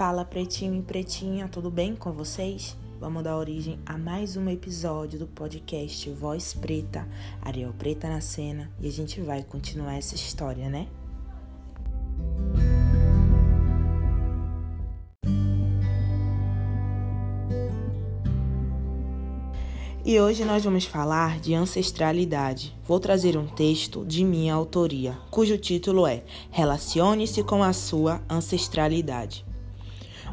Fala pretinho e pretinha, tudo bem com vocês? Vamos dar origem a mais um episódio do podcast Voz Preta, Ariel Preta na cena, e a gente vai continuar essa história, né? E hoje nós vamos falar de ancestralidade. Vou trazer um texto de minha autoria, cujo título é Relacione-se com a sua ancestralidade.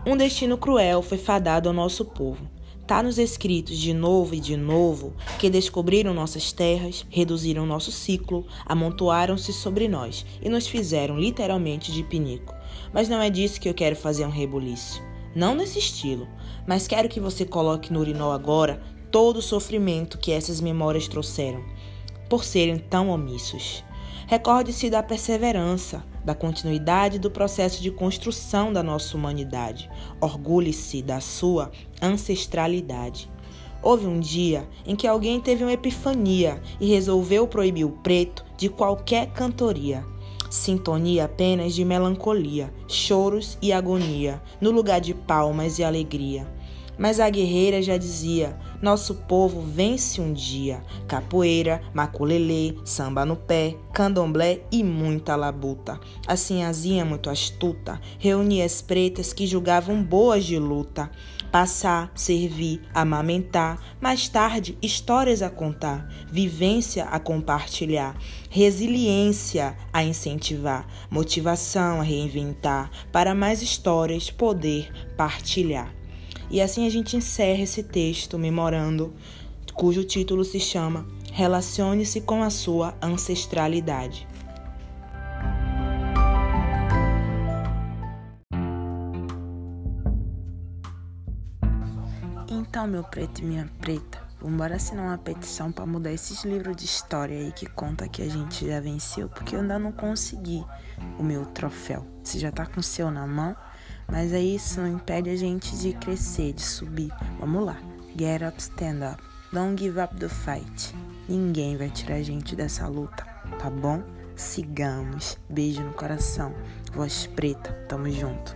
Um destino cruel foi fadado ao nosso povo. Está nos escritos de novo e de novo que descobriram nossas terras, reduziram nosso ciclo, amontoaram-se sobre nós e nos fizeram literalmente de pinico. Mas não é disso que eu quero fazer um rebuliço. Não nesse estilo, mas quero que você coloque no urinol agora todo o sofrimento que essas memórias trouxeram, por serem tão omissos. Recorde-se da perseverança, da continuidade do processo de construção da nossa humanidade. Orgulhe-se da sua ancestralidade. Houve um dia em que alguém teve uma epifania e resolveu proibir o preto de qualquer cantoria. Sintonia apenas de melancolia, choros e agonia, no lugar de palmas e alegria. Mas a guerreira já dizia: nosso povo vence um dia. Capoeira, maculelê, samba no pé, candomblé e muita labuta. A sinhazinha muito astuta reunia as pretas que julgavam boas de luta. Passar, servir, amamentar, mais tarde histórias a contar, vivência a compartilhar, resiliência a incentivar, motivação a reinventar, para mais histórias poder partilhar. E assim a gente encerra esse texto memorando, cujo título se chama Relacione-se com a sua ancestralidade. Então, meu preto e minha preta, vamos assinar uma petição para mudar esses livros de história aí que conta que a gente já venceu, porque eu ainda não consegui o meu troféu. Você já tá com o seu na mão? Mas aí isso não impede a gente de crescer, de subir. Vamos lá. Get up, stand up. Don't give up the fight. Ninguém vai tirar a gente dessa luta, tá bom? Sigamos. Beijo no coração. Voz preta, tamo junto.